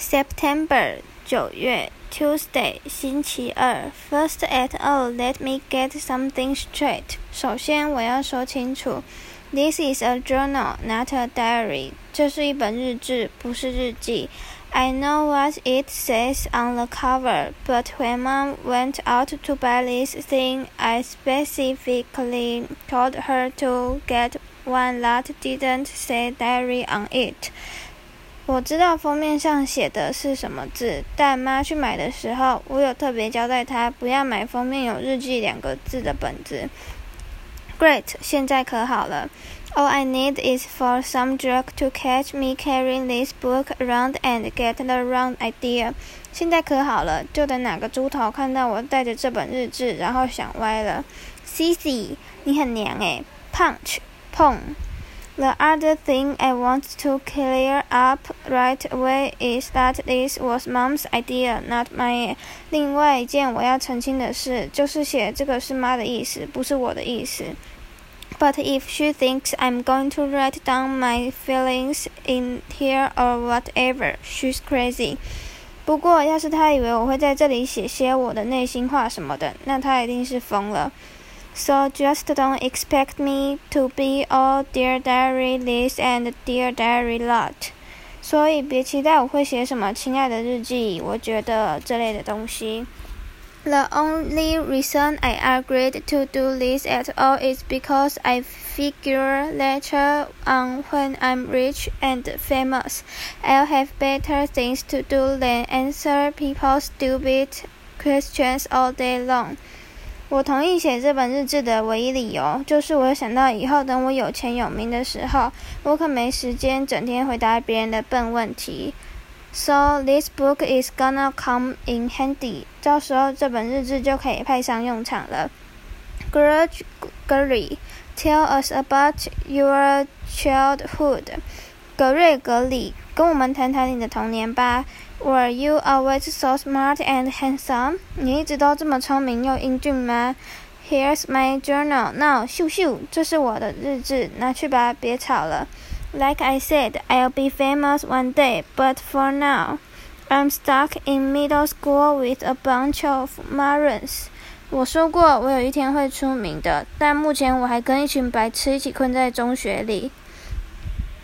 September 九月 Tuesday 星期二 First at all, let me get something straight. 首先我要说清楚，This is a journal, not a diary. 这是一本日志，不是日记。I know what it says on the cover, but when Mom went out to buy this thing, I specifically told her to get one that didn't say diary on it. 我知道封面上写的是什么字，但妈去买的时候，我有特别交代她不要买封面有“日记”两个字的本子。Great，现在可好了。All I need is for some jerk to catch me carrying this book around and get the wrong idea。现在可好了，就等哪个猪头看到我带着这本日志，然后想歪了。Cici，你很娘诶 Punch，碰。The other thing I want to clear up right away is that this was Mom's idea, not mine. 另外一件我要澄清的是，就是写这个是妈的意思，不是我的意思。But if she thinks I'm going to write down my feelings in here or whatever, she's crazy. 不过，要是她以为我会在这里写些我的内心话什么的，那她一定是疯了。 So just don't expect me to be all dear diary this and dear diary lot。所以别期待我会写什么亲爱的日记，我觉得这类的东西。The only reason I agreed to do this at all is because I figure later on when I'm rich and famous, I'll have better things to do than answer people's stupid questions all day long. 我同意写这本日志的唯一理由，就是我想到以后等我有钱有名的时候，我可没时间整天回答别人的笨问题。So this book is gonna come in handy。到时候这本日志就可以派上用场了。Gregory，tell us about your childhood。格瑞格里，跟我们谈谈你的童年吧。Were you always so smart and handsome？你一直都这么聪明又英俊吗？Here's my journal now，咻咻，这是我的日志，拿去吧，别吵了。Like I said, I'll be famous one day, but for now, I'm stuck in middle school with a bunch of morons。我说过，我有一天会出名的，但目前我还跟一群白痴一起困在中学里。